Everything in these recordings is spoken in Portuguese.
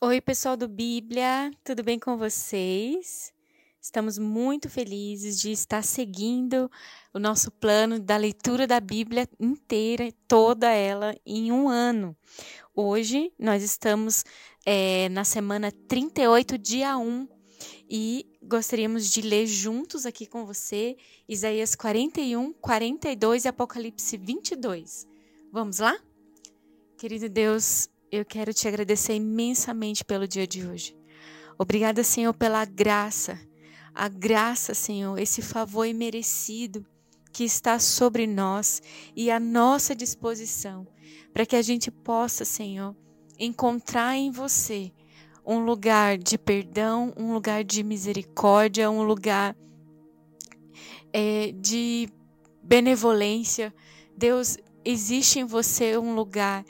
Oi, pessoal do Bíblia, tudo bem com vocês? Estamos muito felizes de estar seguindo o nosso plano da leitura da Bíblia inteira, toda ela, em um ano. Hoje nós estamos é, na semana 38, dia 1, e gostaríamos de ler juntos aqui com você Isaías 41, 42 e Apocalipse 22. Vamos lá? Querido Deus, eu quero te agradecer imensamente pelo dia de hoje. Obrigada, Senhor, pela graça, a graça, Senhor, esse favor imerecido que está sobre nós e à nossa disposição, para que a gente possa, Senhor, encontrar em você um lugar de perdão, um lugar de misericórdia, um lugar é, de benevolência. Deus, existe em você um lugar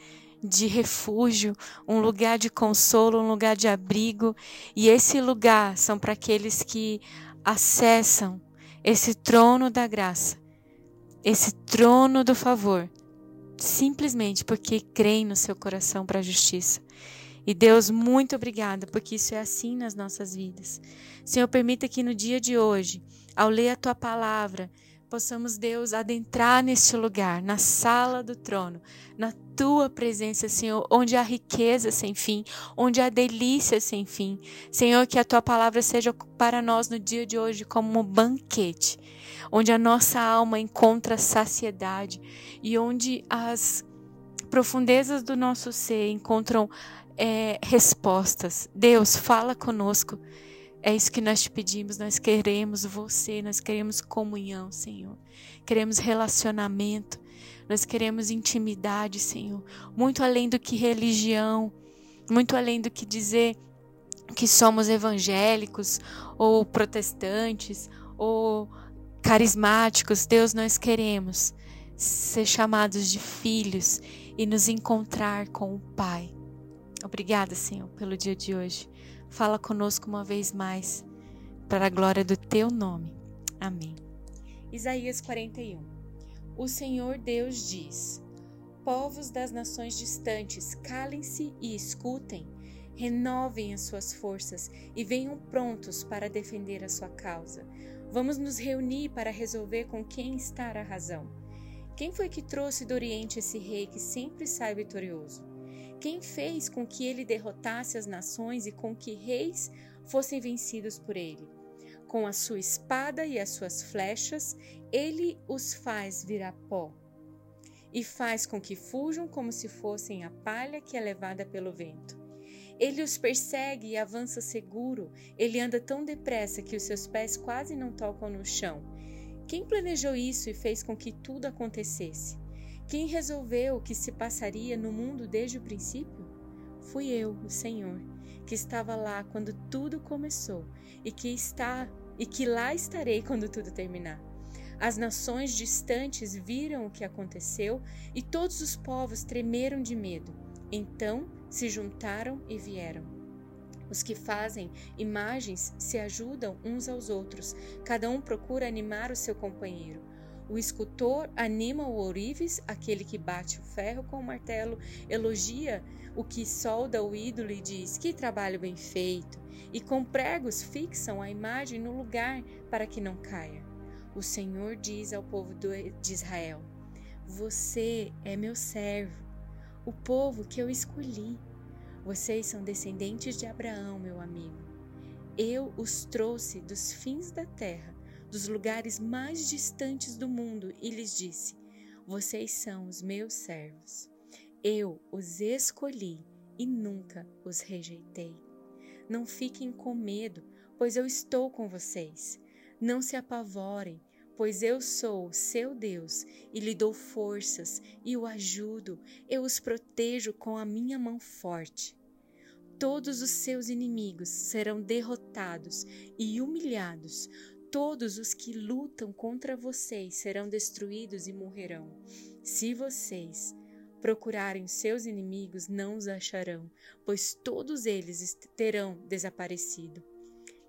de refúgio, um lugar de consolo, um lugar de abrigo. E esse lugar são para aqueles que acessam esse trono da graça, esse trono do favor, simplesmente porque creem no seu coração para a justiça. E Deus, muito obrigada, porque isso é assim nas nossas vidas. Senhor, permita que no dia de hoje, ao ler a tua palavra, possamos, Deus, adentrar neste lugar, na sala do trono, na tua presença, Senhor, onde há riqueza sem fim, onde há delícia sem fim. Senhor, que a tua palavra seja para nós no dia de hoje como um banquete, onde a nossa alma encontra saciedade e onde as profundezas do nosso ser encontram é, respostas. Deus, fala conosco. É isso que nós te pedimos. Nós queremos você, nós queremos comunhão, Senhor. Queremos relacionamento, nós queremos intimidade, Senhor. Muito além do que religião, muito além do que dizer que somos evangélicos ou protestantes ou carismáticos. Deus, nós queremos ser chamados de filhos e nos encontrar com o Pai. Obrigada, Senhor, pelo dia de hoje. Fala conosco uma vez mais, para a glória do teu nome. Amém. Isaías 41. O Senhor Deus diz: Povos das nações distantes, calem-se e escutem, renovem as suas forças e venham prontos para defender a sua causa. Vamos nos reunir para resolver com quem está a razão. Quem foi que trouxe do Oriente esse rei que sempre sai vitorioso? Quem fez com que ele derrotasse as nações e com que reis fossem vencidos por ele? Com a sua espada e as suas flechas, ele os faz virar pó e faz com que fujam como se fossem a palha que é levada pelo vento. Ele os persegue e avança seguro, ele anda tão depressa que os seus pés quase não tocam no chão. Quem planejou isso e fez com que tudo acontecesse? Quem resolveu o que se passaria no mundo desde o princípio? Fui eu, o Senhor, que estava lá quando tudo começou e que está e que lá estarei quando tudo terminar. As nações distantes viram o que aconteceu e todos os povos tremeram de medo. Então se juntaram e vieram. Os que fazem imagens se ajudam uns aos outros, cada um procura animar o seu companheiro. O escultor anima o ourives, aquele que bate o ferro com o martelo, elogia o que solda o ídolo e diz: Que trabalho bem feito! E com pregos fixam a imagem no lugar para que não caia. O Senhor diz ao povo de Israel: Você é meu servo, o povo que eu escolhi. Vocês são descendentes de Abraão, meu amigo. Eu os trouxe dos fins da terra dos lugares mais distantes do mundo e lhes disse: Vocês são os meus servos. Eu os escolhi e nunca os rejeitei. Não fiquem com medo, pois eu estou com vocês. Não se apavorem, pois eu sou seu Deus e lhe dou forças e o ajudo, eu os protejo com a minha mão forte. Todos os seus inimigos serão derrotados e humilhados, Todos os que lutam contra vocês serão destruídos e morrerão. Se vocês procurarem seus inimigos, não os acharão, pois todos eles terão desaparecido.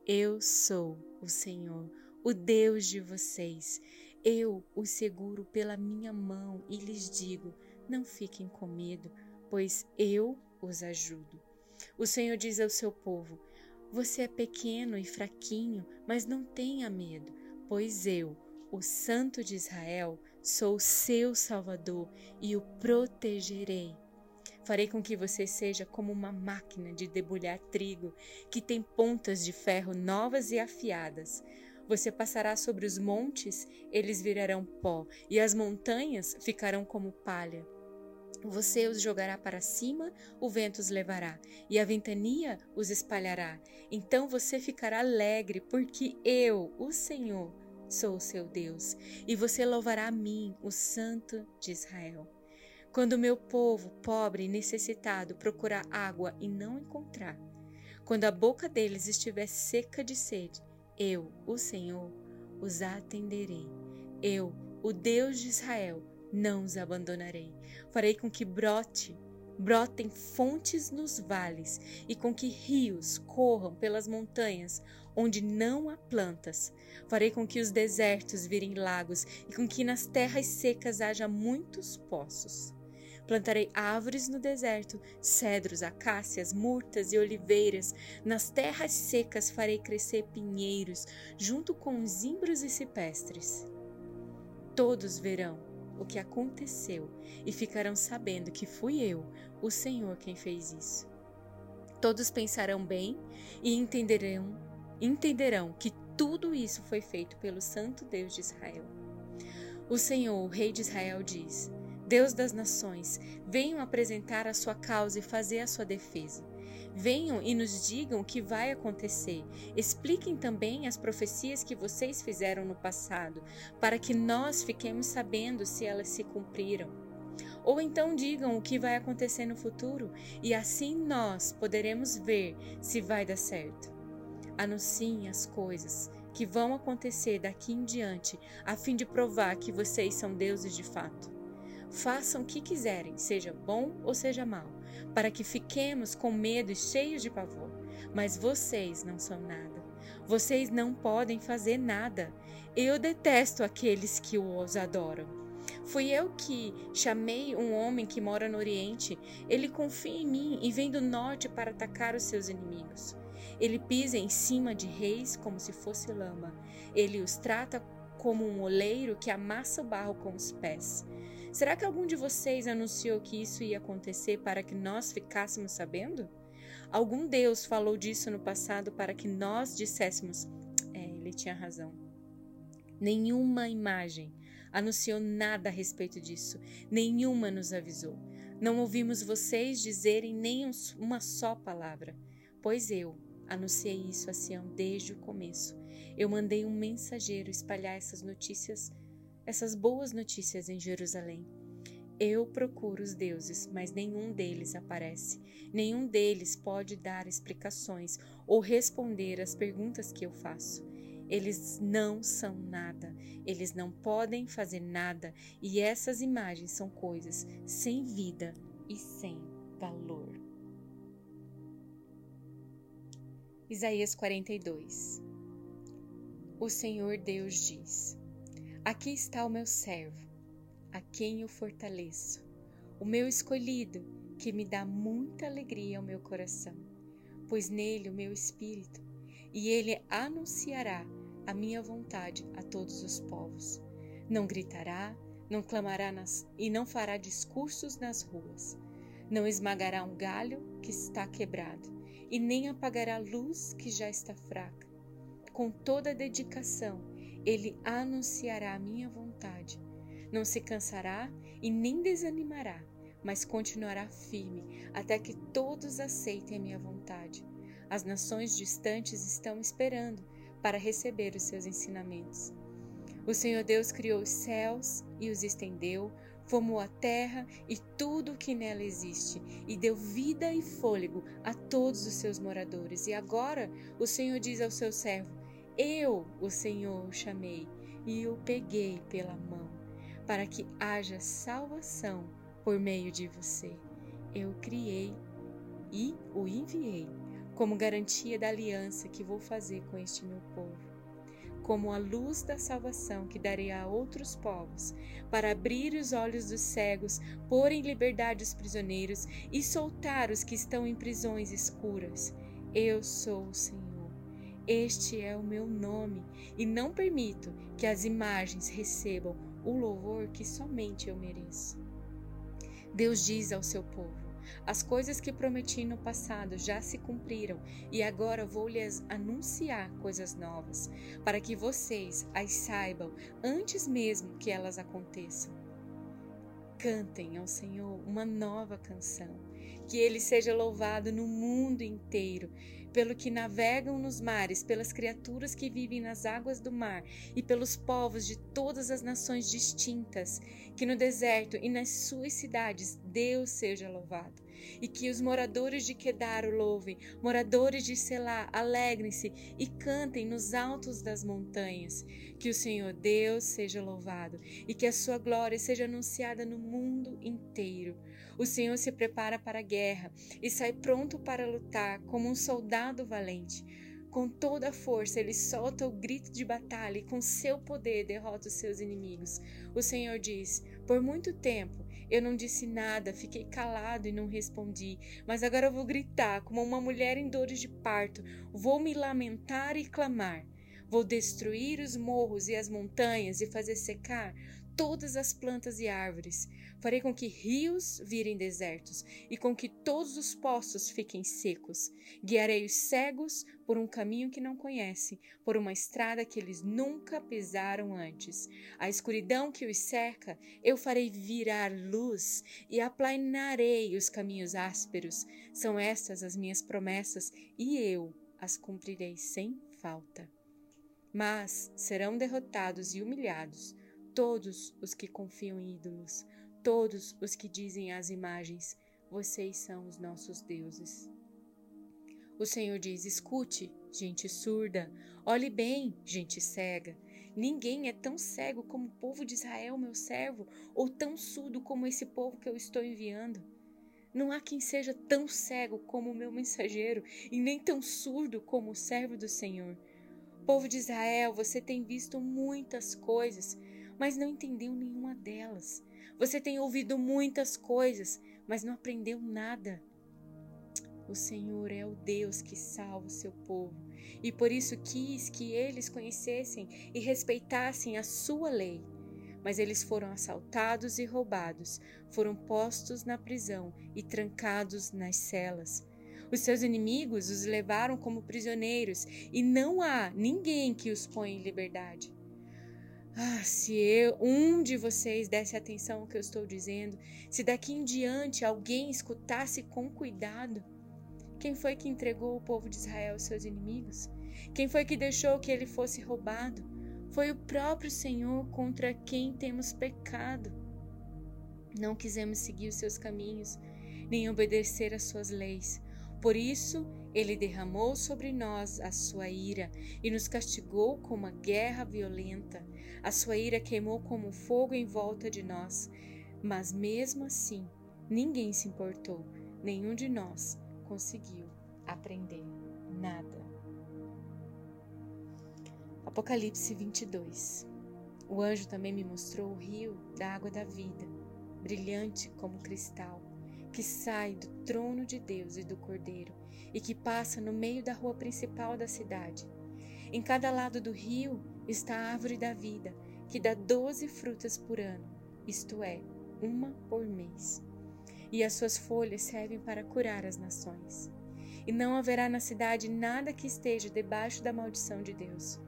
Eu sou o Senhor, o Deus de vocês. Eu os seguro pela minha mão e lhes digo: não fiquem com medo, pois eu os ajudo. O Senhor diz ao seu povo: Você é pequeno e fraquinho, mas não tenha medo, pois eu, o Santo de Israel, sou seu Salvador e o protegerei. Farei com que você seja como uma máquina de debulhar trigo, que tem pontas de ferro novas e afiadas. Você passará sobre os montes, eles virarão pó, e as montanhas ficarão como palha. Você os jogará para cima, o vento os levará, e a ventania os espalhará. Então você ficará alegre, porque eu, o Senhor, sou o seu Deus, e você louvará a mim, o Santo de Israel. Quando meu povo, pobre e necessitado, procurar água e não encontrar, quando a boca deles estiver seca de sede, eu, o Senhor, os atenderei. Eu, o Deus de Israel, não os abandonarei. Farei com que brote, brotem fontes nos vales e com que rios corram pelas montanhas onde não há plantas. Farei com que os desertos virem lagos e com que nas terras secas haja muitos poços. Plantarei árvores no deserto, cedros, acácias, murtas e oliveiras. Nas terras secas farei crescer pinheiros, junto com os zimbros e cipestres. Todos verão o que aconteceu e ficarão sabendo que fui eu, o Senhor, quem fez isso. Todos pensarão bem e entenderão, entenderão que tudo isso foi feito pelo Santo Deus de Israel. O Senhor, o Rei de Israel, diz: Deus das nações, venham apresentar a sua causa e fazer a sua defesa. Venham e nos digam o que vai acontecer. Expliquem também as profecias que vocês fizeram no passado, para que nós fiquemos sabendo se elas se cumpriram. Ou então digam o que vai acontecer no futuro, e assim nós poderemos ver se vai dar certo. Anunciem as coisas que vão acontecer daqui em diante, a fim de provar que vocês são deuses de fato. Façam o que quiserem, seja bom ou seja mal, para que fiquemos com medo e cheios de pavor. Mas vocês não são nada. Vocês não podem fazer nada. Eu detesto aqueles que os adoram. Fui eu que chamei um homem que mora no Oriente. Ele confia em mim e vem do norte para atacar os seus inimigos. Ele pisa em cima de reis como se fosse lama. Ele os trata como um oleiro que amassa o barro com os pés. Será que algum de vocês anunciou que isso ia acontecer para que nós ficássemos sabendo? Algum Deus falou disso no passado para que nós disséssemos: é, ele tinha razão. Nenhuma imagem anunciou nada a respeito disso, nenhuma nos avisou. Não ouvimos vocês dizerem nem uma só palavra, pois eu anunciei isso a Sião desde o começo. Eu mandei um mensageiro espalhar essas notícias essas boas notícias em Jerusalém. Eu procuro os deuses, mas nenhum deles aparece. Nenhum deles pode dar explicações ou responder às perguntas que eu faço. Eles não são nada, eles não podem fazer nada, e essas imagens são coisas sem vida e sem valor. Isaías 42 O Senhor Deus diz: Aqui está o meu servo, a quem eu fortaleço, o meu escolhido, que me dá muita alegria ao meu coração, pois nele o meu espírito, e ele anunciará a minha vontade a todos os povos. Não gritará, não clamará nas, e não fará discursos nas ruas. Não esmagará um galho que está quebrado, e nem apagará a luz que já está fraca. Com toda a dedicação, ele anunciará a minha vontade. Não se cansará e nem desanimará, mas continuará firme até que todos aceitem a minha vontade. As nações distantes estão esperando para receber os seus ensinamentos. O Senhor Deus criou os céus e os estendeu, formou a terra e tudo o que nela existe, e deu vida e fôlego a todos os seus moradores. E agora o Senhor diz ao seu servo: eu, o Senhor, o chamei e o peguei pela mão, para que haja salvação por meio de você. Eu criei e o enviei como garantia da aliança que vou fazer com este meu povo. como a luz da salvação que darei a outros povos, para abrir os olhos dos cegos, pôr em liberdade os prisioneiros e soltar os que estão em prisões escuras. Eu sou o Senhor. Este é o meu nome, e não permito que as imagens recebam o louvor que somente eu mereço. Deus diz ao seu povo: as coisas que prometi no passado já se cumpriram e agora vou lhes anunciar coisas novas, para que vocês as saibam antes mesmo que elas aconteçam. Cantem ao Senhor uma nova canção, que ele seja louvado no mundo inteiro pelo que navegam nos mares, pelas criaturas que vivem nas águas do mar e pelos povos de todas as nações distintas, que no deserto e nas suas cidades Deus seja louvado. E que os moradores de Quedar o louvem, moradores de Selá, alegrem-se e cantem nos altos das montanhas. Que o Senhor Deus seja louvado e que a sua glória seja anunciada no mundo inteiro. O Senhor se prepara para a guerra e sai pronto para lutar como um soldado valente. Com toda a força, ele solta o grito de batalha e com seu poder derrota os seus inimigos. O Senhor diz: Por muito tempo eu não disse nada, fiquei calado e não respondi, mas agora vou gritar como uma mulher em dores de parto, vou me lamentar e clamar. Vou destruir os morros e as montanhas e fazer secar todas as plantas e árvores. Farei com que rios virem desertos e com que todos os poços fiquem secos. Guiarei os cegos por um caminho que não conhecem, por uma estrada que eles nunca pisaram antes. A escuridão que os cerca, eu farei virar luz e aplanarei os caminhos ásperos. São estas as minhas promessas e eu as cumprirei sem falta. Mas serão derrotados e humilhados todos os que confiam em ídolos, todos os que dizem às imagens: Vocês são os nossos deuses. O Senhor diz: Escute, gente surda, olhe bem, gente cega. Ninguém é tão cego como o povo de Israel, meu servo, ou tão surdo como esse povo que eu estou enviando. Não há quem seja tão cego como o meu mensageiro, e nem tão surdo como o servo do Senhor. Povo de Israel, você tem visto muitas coisas, mas não entendeu nenhuma delas. Você tem ouvido muitas coisas, mas não aprendeu nada. O Senhor é o Deus que salva o seu povo, e por isso quis que eles conhecessem e respeitassem a sua lei. Mas eles foram assaltados e roubados, foram postos na prisão e trancados nas celas. Os seus inimigos os levaram como prisioneiros, e não há ninguém que os ponha em liberdade. Ah, se eu, um de vocês desse atenção ao que eu estou dizendo, se daqui em diante alguém escutasse com cuidado. Quem foi que entregou o povo de Israel aos seus inimigos? Quem foi que deixou que ele fosse roubado? Foi o próprio Senhor contra quem temos pecado. Não quisemos seguir os seus caminhos, nem obedecer às suas leis. Por isso, ele derramou sobre nós a sua ira e nos castigou com uma guerra violenta. A sua ira queimou como fogo em volta de nós, mas mesmo assim, ninguém se importou, nenhum de nós conseguiu aprender nada. Apocalipse 22 O anjo também me mostrou o rio da água da vida, brilhante como cristal que sai do trono de Deus e do Cordeiro e que passa no meio da rua principal da cidade. Em cada lado do rio está a árvore da vida, que dá doze frutas por ano, isto é, uma por mês. E as suas folhas servem para curar as nações. E não haverá na cidade nada que esteja debaixo da maldição de Deus.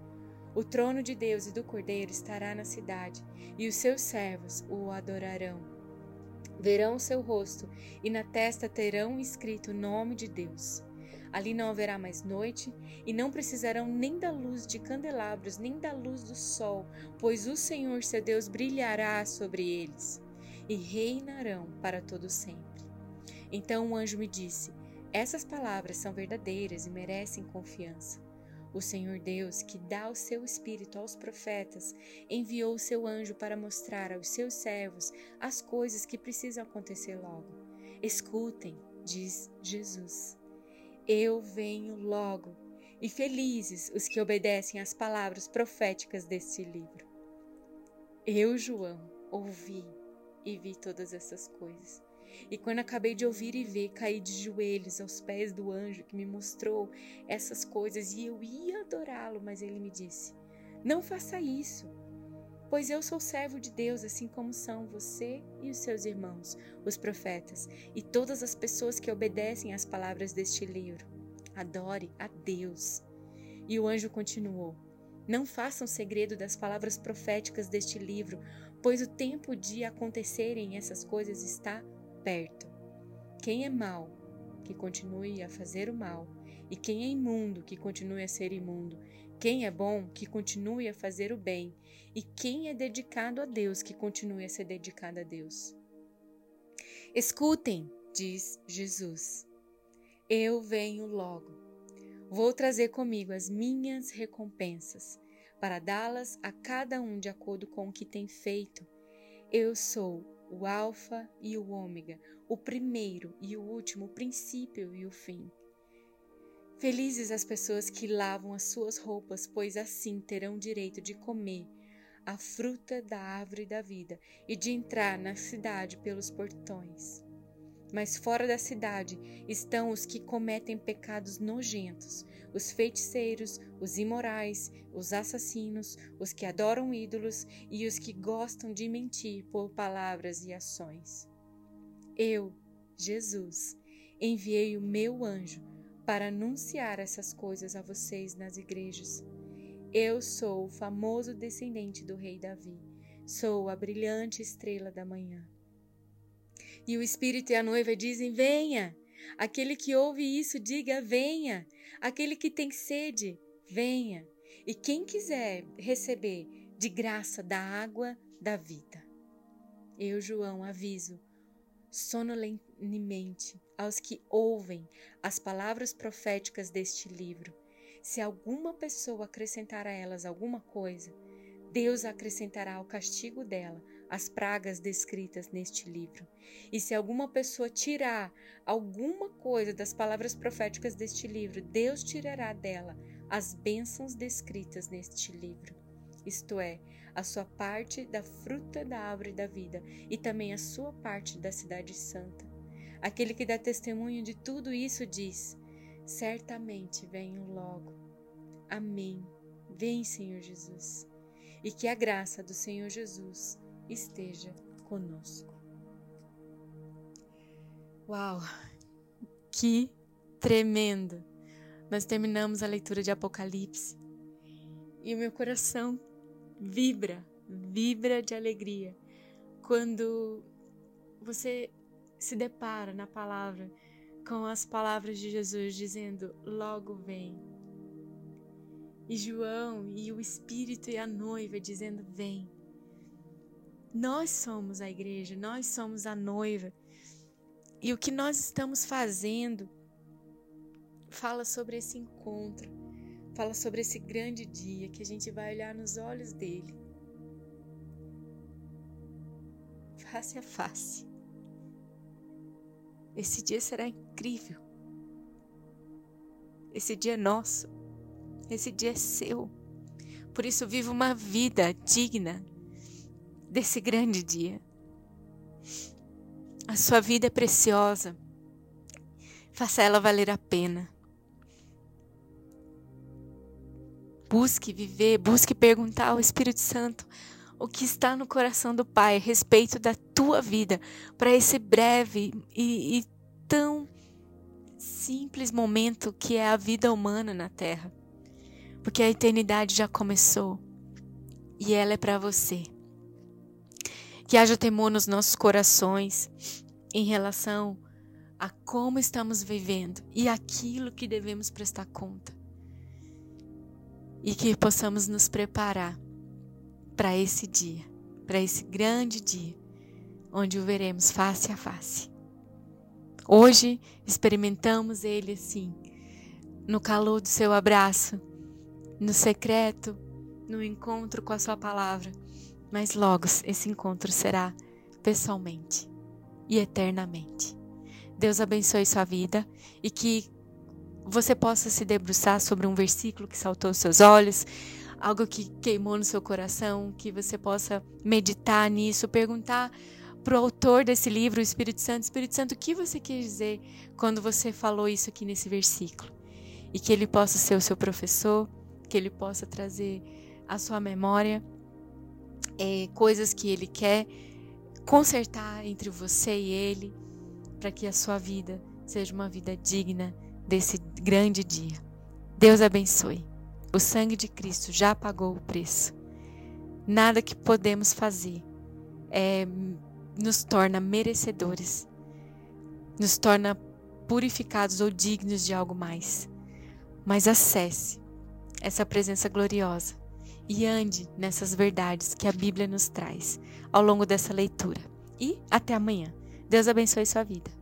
O trono de Deus e do Cordeiro estará na cidade, e os seus servos o adorarão verão o seu rosto, e na testa terão escrito o nome de Deus. Ali não haverá mais noite, e não precisarão nem da luz de candelabros, nem da luz do sol, pois o Senhor seu Deus brilhará sobre eles, e reinarão para todo sempre. Então o anjo me disse: Essas palavras são verdadeiras e merecem confiança. O Senhor Deus, que dá o seu espírito aos profetas, enviou o seu anjo para mostrar aos seus servos as coisas que precisam acontecer logo. Escutem, diz Jesus. Eu venho logo. e felizes os que obedecem às palavras proféticas deste livro. Eu, João, ouvi e vi todas essas coisas. E quando acabei de ouvir e ver, caí de joelhos aos pés do anjo que me mostrou essas coisas e eu ia adorá-lo, mas ele me disse: Não faça isso, pois eu sou servo de Deus, assim como são você e os seus irmãos, os profetas, e todas as pessoas que obedecem às palavras deste livro. Adore a Deus. E o anjo continuou: Não façam segredo das palavras proféticas deste livro, pois o tempo de acontecerem essas coisas está perto. Quem é mau, que continue a fazer o mal, e quem é imundo, que continue a ser imundo. Quem é bom, que continue a fazer o bem, e quem é dedicado a Deus, que continue a ser dedicado a Deus. Escutem, diz Jesus. Eu venho logo. Vou trazer comigo as minhas recompensas, para dá-las a cada um de acordo com o que tem feito. Eu sou o Alfa e o Ômega, o primeiro e o último, o princípio e o fim. Felizes as pessoas que lavam as suas roupas, pois assim terão direito de comer a fruta da árvore da vida e de entrar na cidade pelos portões. Mas fora da cidade estão os que cometem pecados nojentos, os feiticeiros, os imorais, os assassinos, os que adoram ídolos e os que gostam de mentir por palavras e ações. Eu, Jesus, enviei o meu anjo para anunciar essas coisas a vocês nas igrejas. Eu sou o famoso descendente do rei Davi, sou a brilhante estrela da manhã. E o Espírito e a noiva dizem: Venha! Aquele que ouve isso, diga: venha. Aquele que tem sede, venha. E quem quiser receber de graça da água da vida. Eu, João, aviso sonolentemente aos que ouvem as palavras proféticas deste livro. Se alguma pessoa acrescentar a elas alguma coisa, Deus acrescentará ao castigo dela as pragas descritas neste livro. E se alguma pessoa tirar alguma coisa das palavras proféticas deste livro, Deus tirará dela as bênçãos descritas neste livro. Isto é, a sua parte da fruta da árvore da vida e também a sua parte da cidade santa. Aquele que dá testemunho de tudo isso diz: Certamente venho logo. Amém. Vem, Senhor Jesus. E que a graça do Senhor Jesus esteja conosco. Uau! Que tremendo! Nós terminamos a leitura de Apocalipse e o meu coração vibra, vibra de alegria quando você se depara na palavra com as palavras de Jesus dizendo: Logo vem. E João e o Espírito e a noiva dizendo: Vem. Nós somos a igreja, nós somos a noiva. E o que nós estamos fazendo fala sobre esse encontro, fala sobre esse grande dia que a gente vai olhar nos olhos dele, face a face. Esse dia será incrível. Esse dia é nosso. Esse dia é seu. Por isso, viva uma vida digna desse grande dia. A sua vida é preciosa. Faça ela valer a pena. Busque viver, busque perguntar ao Espírito Santo o que está no coração do Pai a respeito da tua vida para esse breve e, e tão simples momento que é a vida humana na Terra. Porque a eternidade já começou e ela é para você que haja temor nos nossos corações em relação a como estamos vivendo e aquilo que devemos prestar conta. E que possamos nos preparar para esse dia, para esse grande dia, onde o veremos face a face. Hoje experimentamos Ele assim, no calor do seu abraço, no secreto, no encontro com a Sua palavra mas logo esse encontro será pessoalmente e eternamente. Deus abençoe sua vida e que você possa se debruçar sobre um versículo que saltou seus olhos, algo que queimou no seu coração, que você possa meditar nisso, perguntar para o autor desse livro, o Espírito Santo, Espírito Santo, o que você quis dizer quando você falou isso aqui nesse versículo? E que ele possa ser o seu professor, que ele possa trazer à sua memória é, coisas que ele quer consertar entre você e ele, para que a sua vida seja uma vida digna desse grande dia. Deus abençoe. O sangue de Cristo já pagou o preço. Nada que podemos fazer é, nos torna merecedores, nos torna purificados ou dignos de algo mais. Mas acesse essa presença gloriosa e ande nessas verdades que a Bíblia nos traz ao longo dessa leitura. E até amanhã. Deus abençoe sua vida.